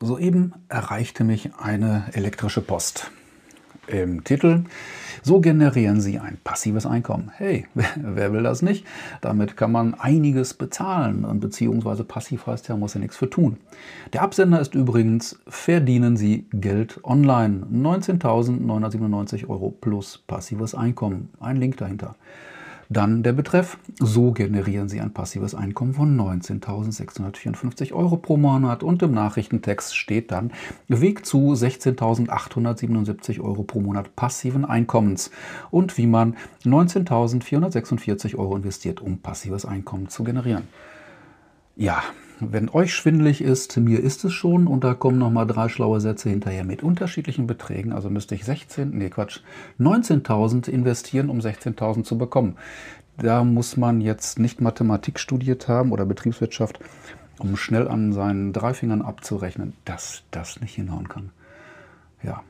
Soeben erreichte mich eine elektrische Post. Im Titel So generieren Sie ein passives Einkommen. Hey, wer will das nicht? Damit kann man einiges bezahlen beziehungsweise passiv heißt ja, muss ja nichts für tun. Der Absender ist übrigens Verdienen Sie Geld online. 19.997 Euro plus passives Einkommen. Ein Link dahinter. Dann der Betreff. So generieren Sie ein passives Einkommen von 19.654 Euro pro Monat. Und im Nachrichtentext steht dann Weg zu 16.877 Euro pro Monat passiven Einkommens und wie man 19.446 Euro investiert, um passives Einkommen zu generieren. Ja, wenn euch schwindelig ist, mir ist es schon und da kommen nochmal drei schlaue Sätze hinterher mit unterschiedlichen Beträgen. Also müsste ich 16, nee Quatsch, 19.000 investieren, um 16.000 zu bekommen. Da muss man jetzt nicht Mathematik studiert haben oder Betriebswirtschaft, um schnell an seinen drei Fingern abzurechnen, dass das nicht hinhauen kann. Ja,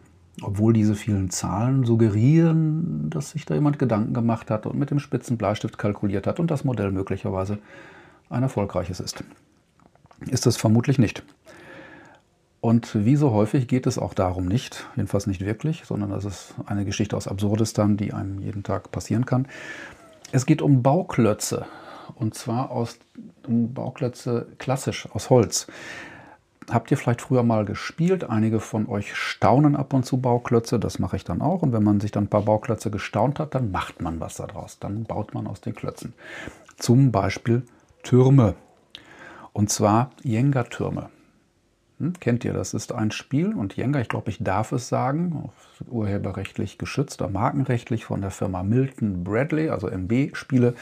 obwohl diese vielen Zahlen suggerieren, dass sich da jemand Gedanken gemacht hat und mit dem spitzen Bleistift kalkuliert hat und das Modell möglicherweise ein erfolgreiches ist ist es vermutlich nicht. Und wie so häufig geht es auch darum nicht, jedenfalls nicht wirklich, sondern das ist eine Geschichte aus Absurdistan, die einem jeden Tag passieren kann. Es geht um Bauklötze und zwar aus um Bauklötze klassisch aus Holz. Habt ihr vielleicht früher mal gespielt? Einige von euch staunen ab und zu Bauklötze, das mache ich dann auch. Und wenn man sich dann ein paar Bauklötze gestaunt hat, dann macht man was daraus. Dann baut man aus den Klötzen. Zum Beispiel Türme. Und zwar Jenga-Türme. Hm, kennt ihr, das ist ein Spiel und Jenga, ich glaube, ich darf es sagen, urheberrechtlich geschützt markenrechtlich von der Firma Milton Bradley, also MB-Spiele.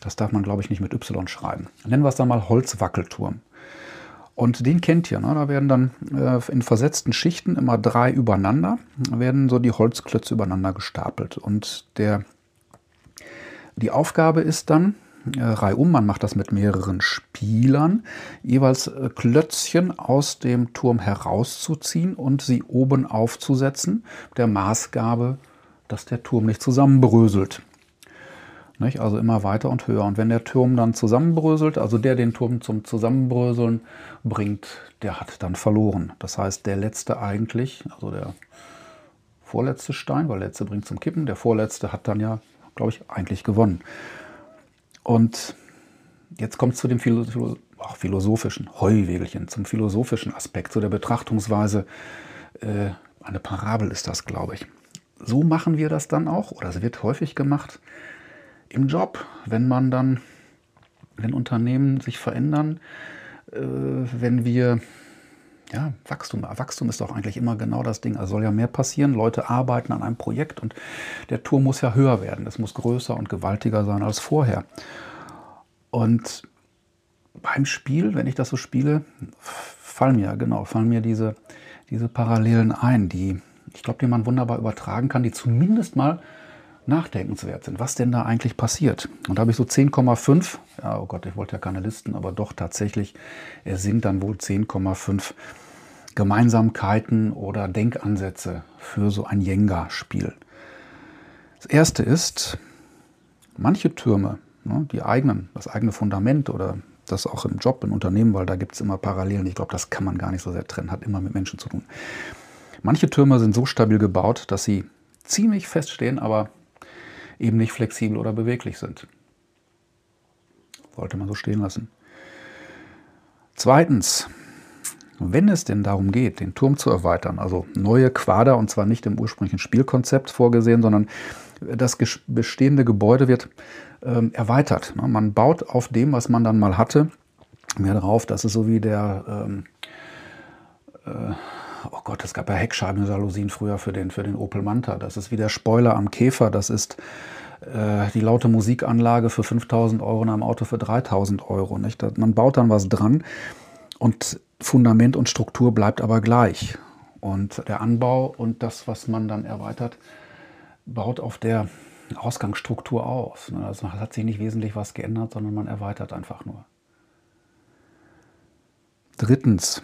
Das darf man, glaube ich, nicht mit Y schreiben. Nennen wir es dann mal Holzwackelturm. Und den kennt ihr, ne? da werden dann äh, in versetzten Schichten immer drei übereinander, werden so die Holzklötze übereinander gestapelt. Und der, die Aufgabe ist dann, äh, reihum, man macht das mit mehreren Spielern, jeweils äh, Klötzchen aus dem Turm herauszuziehen und sie oben aufzusetzen, der Maßgabe, dass der Turm nicht zusammenbröselt. Nicht? Also immer weiter und höher. Und wenn der Turm dann zusammenbröselt, also der den Turm zum Zusammenbröseln bringt, der hat dann verloren. Das heißt, der letzte eigentlich, also der vorletzte Stein, weil der letzte bringt zum Kippen, der vorletzte hat dann ja, glaube ich, eigentlich gewonnen. Und jetzt kommt es zu dem Philo Ach, philosophischen, Heuwegelchen, zum philosophischen Aspekt, zu der Betrachtungsweise. Äh, eine Parabel ist das, glaube ich. So machen wir das dann auch, oder es wird häufig gemacht im Job, wenn man dann, wenn Unternehmen sich verändern, äh, wenn wir ja, Wachstum. Wachstum ist doch eigentlich immer genau das Ding. Also soll ja mehr passieren. Leute arbeiten an einem Projekt und der Turm muss ja höher werden. Es muss größer und gewaltiger sein als vorher. Und beim Spiel, wenn ich das so spiele, fallen mir, genau, fallen mir diese, diese Parallelen ein, die, ich glaube, die man wunderbar übertragen kann, die zumindest mal nachdenkenswert sind. Was denn da eigentlich passiert? Und da habe ich so 10,5, ja, oh Gott, ich wollte ja keine Listen, aber doch tatsächlich, es sind dann wohl 10,5 Gemeinsamkeiten oder Denkansätze für so ein Jenga-Spiel. Das erste ist, manche Türme, ne, die eigenen, das eigene Fundament oder das auch im Job, im Unternehmen, weil da gibt es immer Parallelen. Ich glaube, das kann man gar nicht so sehr trennen, hat immer mit Menschen zu tun. Manche Türme sind so stabil gebaut, dass sie ziemlich feststehen, aber eben nicht flexibel oder beweglich sind. Sollte man so stehen lassen. Zweitens, wenn es denn darum geht, den Turm zu erweitern, also neue Quader, und zwar nicht im ursprünglichen Spielkonzept vorgesehen, sondern das bestehende Gebäude wird ähm, erweitert. Ne? Man baut auf dem, was man dann mal hatte, mehr drauf. Das ist so wie der, ähm, äh, oh Gott, es gab ja Heckscheibenjalousien früher für den, für den Opel Manta. Das ist wie der Spoiler am Käfer. Das ist die laute Musikanlage für 5000 Euro in einem Auto für 3000 Euro. Nicht? Man baut dann was dran und Fundament und Struktur bleibt aber gleich. Und der Anbau und das, was man dann erweitert, baut auf der Ausgangsstruktur aus. Also hat sich nicht wesentlich was geändert, sondern man erweitert einfach nur. Drittens,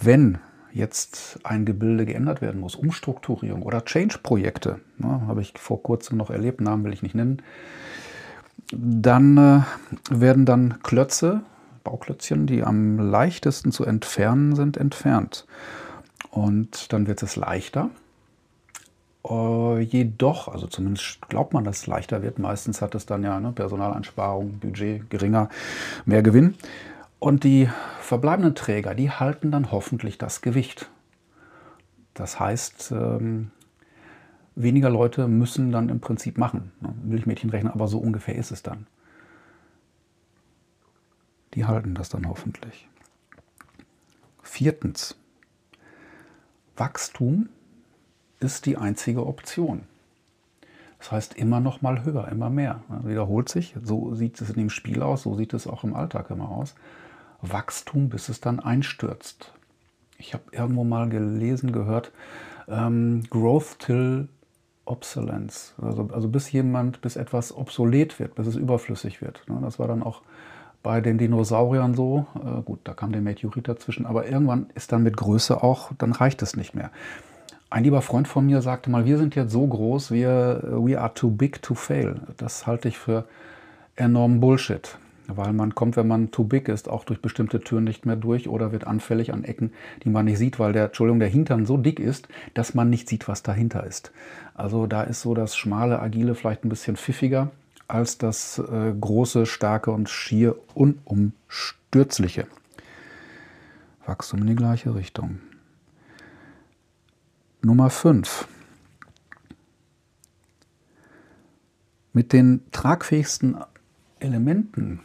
wenn jetzt ein Gebilde geändert werden muss, Umstrukturierung oder Change-Projekte, ne, habe ich vor kurzem noch erlebt, Namen will ich nicht nennen, dann äh, werden dann Klötze Bauklötzchen, die am leichtesten zu entfernen sind, entfernt. Und dann wird es leichter. Äh, jedoch, also zumindest glaubt man, dass es leichter wird. Meistens hat es dann ja ne, Personaleinsparung, Budget geringer, mehr Gewinn. Und die verbleibenden Träger, die halten dann hoffentlich das Gewicht. Das heißt, ähm, weniger Leute müssen dann im Prinzip machen. Ne? Milchmädchenrechner, aber so ungefähr ist es dann. Die halten das dann hoffentlich. Viertens, Wachstum ist die einzige Option. Das heißt immer noch mal höher, immer mehr. Das wiederholt sich. So sieht es in dem Spiel aus, so sieht es auch im Alltag immer aus. Wachstum, bis es dann einstürzt. Ich habe irgendwo mal gelesen, gehört, ähm, Growth till Obsolence. Also, also bis jemand, bis etwas obsolet wird, bis es überflüssig wird. Ne? Das war dann auch bei den Dinosauriern so. Äh, gut, da kam der Meteorit dazwischen, aber irgendwann ist dann mit Größe auch, dann reicht es nicht mehr. Ein lieber Freund von mir sagte mal, wir sind jetzt so groß, wir we are too big to fail. Das halte ich für enormen Bullshit. Weil man kommt, wenn man too big ist, auch durch bestimmte Türen nicht mehr durch oder wird anfällig an Ecken, die man nicht sieht, weil der, Entschuldigung, der Hintern so dick ist, dass man nicht sieht, was dahinter ist. Also da ist so das schmale, agile vielleicht ein bisschen pfiffiger als das äh, große, starke und schier unumstürzliche. Wachstum in die gleiche Richtung. Nummer 5. Mit den tragfähigsten Elementen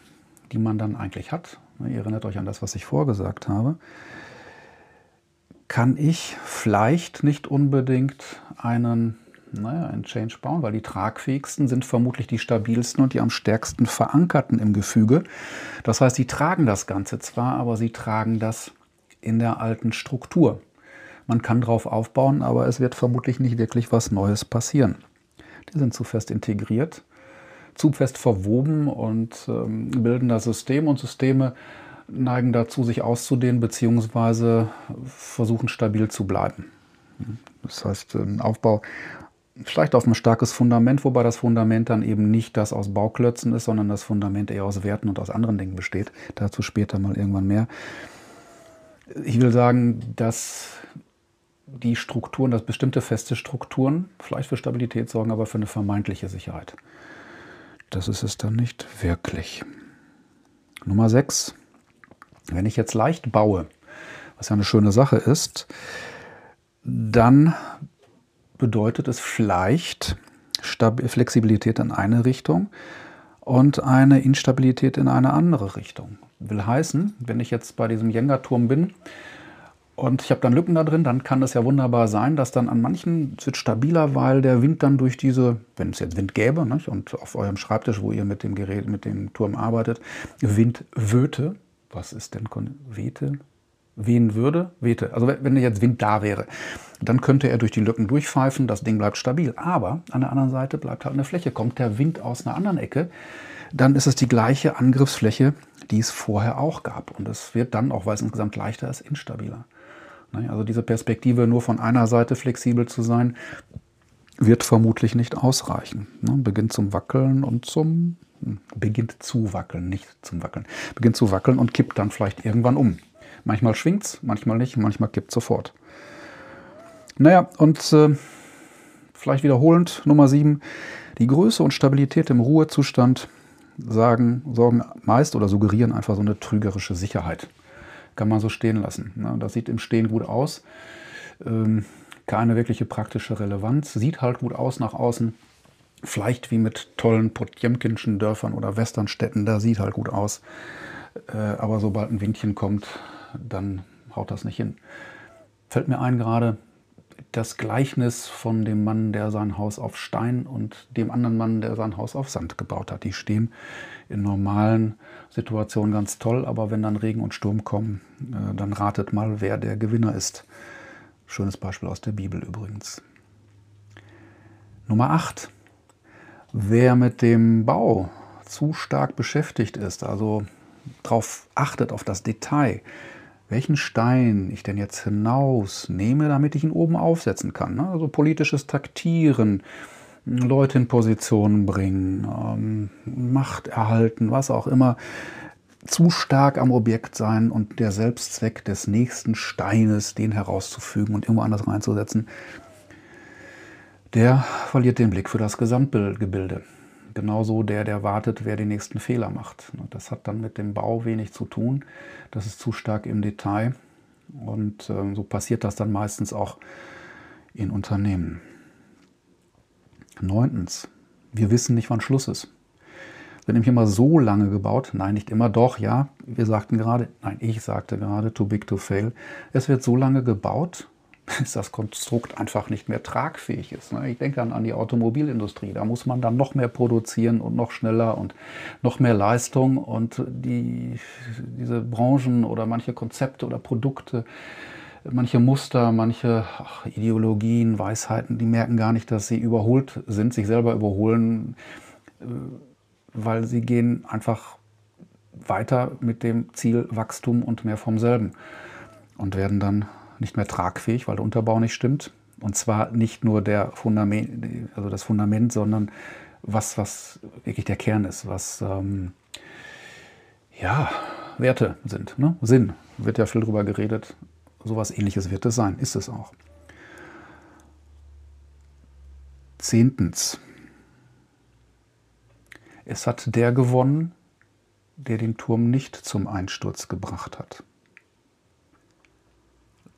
die man dann eigentlich hat, ne, ihr erinnert euch an das, was ich vorgesagt habe, kann ich vielleicht nicht unbedingt einen, naja, einen Change bauen, weil die tragfähigsten sind vermutlich die stabilsten und die am stärksten verankerten im Gefüge. Das heißt, sie tragen das Ganze zwar, aber sie tragen das in der alten Struktur. Man kann darauf aufbauen, aber es wird vermutlich nicht wirklich was Neues passieren. Die sind zu fest integriert zu fest verwoben und ähm, bilden das System und Systeme neigen dazu, sich auszudehnen bzw. versuchen stabil zu bleiben. Das heißt, ein Aufbau vielleicht auf ein starkes Fundament, wobei das Fundament dann eben nicht das aus Bauklötzen ist, sondern das Fundament eher aus Werten und aus anderen Dingen besteht. Dazu später mal irgendwann mehr. Ich will sagen, dass die Strukturen, dass bestimmte feste Strukturen vielleicht für Stabilität sorgen, aber für eine vermeintliche Sicherheit das ist es dann nicht wirklich. Nummer 6. Wenn ich jetzt leicht baue, was ja eine schöne Sache ist, dann bedeutet es vielleicht Flexibilität in eine Richtung und eine Instabilität in eine andere Richtung. Will heißen, wenn ich jetzt bei diesem Jenga-Turm bin und ich habe dann Lücken da drin, dann kann es ja wunderbar sein, dass dann an manchen es wird stabiler, weil der Wind dann durch diese, wenn es jetzt Wind gäbe, nicht, und auf eurem Schreibtisch, wo ihr mit dem Gerät, mit dem Turm arbeitet, Wind wöte. Was ist denn wehte? Wehen würde? Wehte. Also wenn jetzt Wind da wäre, dann könnte er durch die Lücken durchpfeifen, das Ding bleibt stabil. Aber an der anderen Seite bleibt halt eine Fläche. Kommt der Wind aus einer anderen Ecke, dann ist es die gleiche Angriffsfläche, die es vorher auch gab. Und es wird dann, auch weil es insgesamt leichter ist, instabiler. Ne, also diese Perspektive, nur von einer Seite flexibel zu sein, wird vermutlich nicht ausreichen. Ne, beginnt zum Wackeln und zum hm, beginnt zu wackeln, nicht zum Wackeln, beginnt zu wackeln und kippt dann vielleicht irgendwann um. Manchmal schwingt es, manchmal nicht, manchmal kippt sofort. Naja, und äh, vielleicht wiederholend Nummer 7, die Größe und Stabilität im Ruhezustand sagen, sorgen meist oder suggerieren einfach so eine trügerische Sicherheit kann man so stehen lassen. Ne? Das sieht im Stehen gut aus. Ähm, keine wirkliche praktische Relevanz. Sieht halt gut aus nach außen. Vielleicht wie mit tollen Potjemkinschen Dörfern oder Westernstädten, da sieht halt gut aus. Äh, aber sobald ein Windchen kommt, dann haut das nicht hin. Fällt mir ein gerade das Gleichnis von dem Mann, der sein Haus auf Stein und dem anderen Mann, der sein Haus auf Sand gebaut hat. Die stehen in normalen Situationen ganz toll, aber wenn dann Regen und Sturm kommen, äh, dann ratet mal, wer der Gewinner ist. Schönes Beispiel aus der Bibel übrigens. Nummer 8. Wer mit dem Bau zu stark beschäftigt ist, also darauf achtet, auf das Detail, welchen Stein ich denn jetzt hinausnehme, damit ich ihn oben aufsetzen kann. Ne? Also politisches Taktieren, Leute in Positionen bringen, ähm, Macht erhalten, was auch immer. zu stark am Objekt sein und der Selbstzweck des nächsten Steines, den herauszufügen und irgendwo anders reinzusetzen, der verliert den Blick für das Gesamtgebilde. Genauso der, der wartet, wer den nächsten Fehler macht. Das hat dann mit dem Bau wenig zu tun. Das ist zu stark im Detail. Und äh, so passiert das dann meistens auch in Unternehmen. Neuntens, wir wissen nicht, wann Schluss ist. Wird nämlich immer so lange gebaut. Nein, nicht immer, doch, ja. Wir sagten gerade, nein, ich sagte gerade, too big to fail. Es wird so lange gebaut, bis das Konstrukt einfach nicht mehr tragfähig ist. Ne? Ich denke dann an die Automobilindustrie. Da muss man dann noch mehr produzieren und noch schneller und noch mehr Leistung. Und die, diese Branchen oder manche Konzepte oder Produkte, manche Muster, manche ach, Ideologien, Weisheiten, die merken gar nicht, dass sie überholt sind, sich selber überholen, äh, weil sie gehen einfach weiter mit dem Ziel Wachstum und mehr vom selben und werden dann nicht mehr tragfähig, weil der Unterbau nicht stimmt. Und zwar nicht nur der Fundament, also das Fundament, sondern was, was wirklich der Kern ist, was ähm, ja, Werte sind. Ne? Sinn, wird ja viel drüber geredet. Sowas ähnliches wird es sein, ist es auch. Zehntens. Es hat der gewonnen, der den Turm nicht zum Einsturz gebracht hat.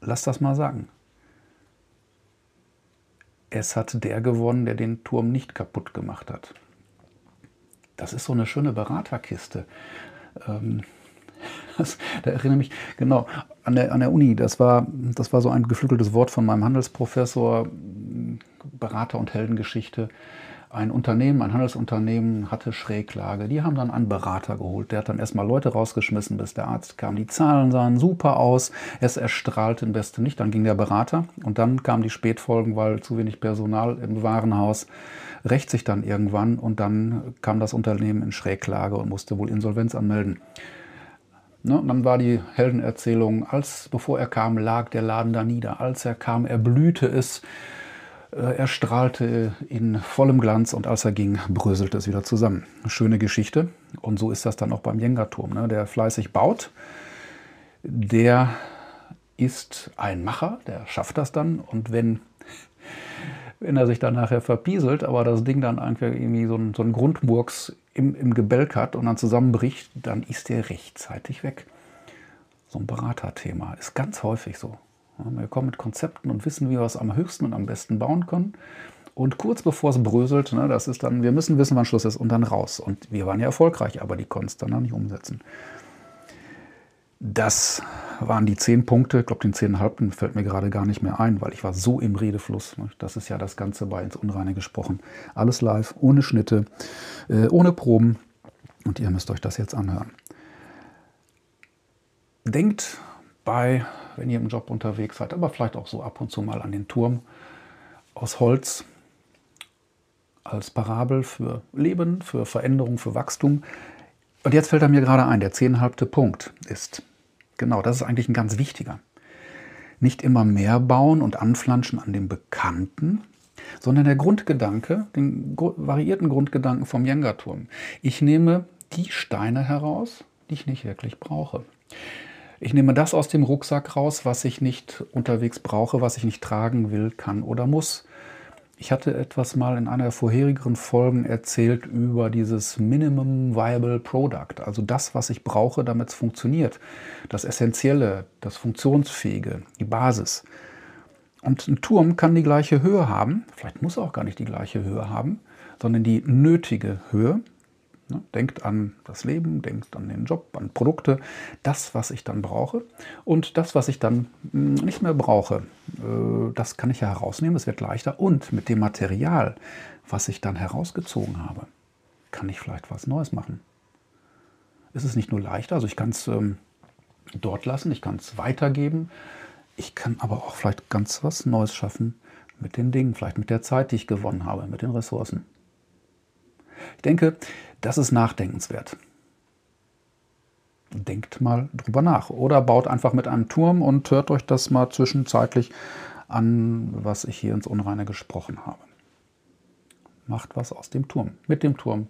Lass das mal sagen. Es hat der gewonnen, der den Turm nicht kaputt gemacht hat. Das ist so eine schöne Beraterkiste. Ähm, das, da erinnere mich genau an der, an der Uni. Das war, das war so ein geflügeltes Wort von meinem Handelsprofessor, Berater- und Heldengeschichte ein Unternehmen, ein Handelsunternehmen hatte Schräglage. Die haben dann einen Berater geholt. Der hat dann erstmal Leute rausgeschmissen, bis der Arzt kam. Die Zahlen sahen super aus. Es erstrahlte im besten nicht. Dann ging der Berater und dann kamen die Spätfolgen, weil zu wenig Personal im Warenhaus rächt sich dann irgendwann und dann kam das Unternehmen in Schräglage und musste wohl Insolvenz anmelden. Ne, dann war die Heldenerzählung, als bevor er kam, lag der Laden da nieder. Als er kam, erblühte es er strahlte in vollem Glanz und als er ging, bröselte es wieder zusammen. Schöne Geschichte. Und so ist das dann auch beim Jenga-Turm. Ne? Der fleißig baut, der ist ein Macher, der schafft das dann. Und wenn, wenn er sich dann nachher verpieselt, aber das Ding dann irgendwie so ein, so ein Grundmurks im, im Gebälk hat und dann zusammenbricht, dann ist der rechtzeitig weg. So ein Beraterthema ist ganz häufig so. Wir kommen mit Konzepten und wissen, wie wir es am höchsten und am besten bauen können. Und kurz bevor es bröselt, ne, das ist dann, wir müssen wissen, wann Schluss ist und dann raus. Und wir waren ja erfolgreich, aber die konnten es dann noch nicht umsetzen. Das waren die zehn Punkte. Ich glaube, den zehnhalbten fällt mir gerade gar nicht mehr ein, weil ich war so im Redefluss. Ne. Das ist ja das Ganze bei ins Unreine gesprochen. Alles live, ohne Schnitte, äh, ohne Proben. Und ihr müsst euch das jetzt anhören. Denkt bei wenn ihr im Job unterwegs seid, aber vielleicht auch so ab und zu mal an den Turm aus Holz als Parabel für Leben, für Veränderung, für Wachstum. Und jetzt fällt er mir gerade ein, der zehnhalbte Punkt ist, genau, das ist eigentlich ein ganz wichtiger. Nicht immer mehr bauen und anflanschen an dem Bekannten, sondern der Grundgedanke, den variierten Grundgedanken vom Jenga-Turm. Ich nehme die Steine heraus, die ich nicht wirklich brauche. Ich nehme das aus dem Rucksack raus, was ich nicht unterwegs brauche, was ich nicht tragen will, kann oder muss. Ich hatte etwas mal in einer vorherigeren Folgen erzählt über dieses Minimum Viable Product, also das, was ich brauche, damit es funktioniert. Das Essentielle, das Funktionsfähige, die Basis. Und ein Turm kann die gleiche Höhe haben, vielleicht muss er auch gar nicht die gleiche Höhe haben, sondern die nötige Höhe. Ne? Denkt an das Leben, denkt an den Job, an Produkte, das, was ich dann brauche. Und das, was ich dann hm, nicht mehr brauche, äh, das kann ich ja herausnehmen, es wird leichter. Und mit dem Material, was ich dann herausgezogen habe, kann ich vielleicht was Neues machen. Es ist nicht nur leichter, also ich kann es ähm, dort lassen, ich kann es weitergeben, ich kann aber auch vielleicht ganz was Neues schaffen mit den Dingen, vielleicht mit der Zeit, die ich gewonnen habe, mit den Ressourcen. Ich denke, das ist nachdenkenswert. Denkt mal drüber nach. Oder baut einfach mit einem Turm und hört euch das mal zwischenzeitlich an, was ich hier ins Unreine gesprochen habe. Macht was aus dem Turm, mit dem Turm.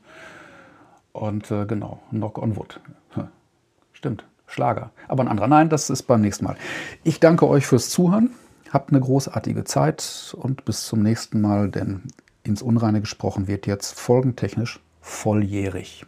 Und äh, genau, knock on wood. stimmt. Schlager. Aber ein anderer. Nein, das ist beim nächsten Mal. Ich danke euch fürs Zuhören. Habt eine großartige Zeit und bis zum nächsten Mal, denn ins Unreine gesprochen wird jetzt folgentechnisch volljährig.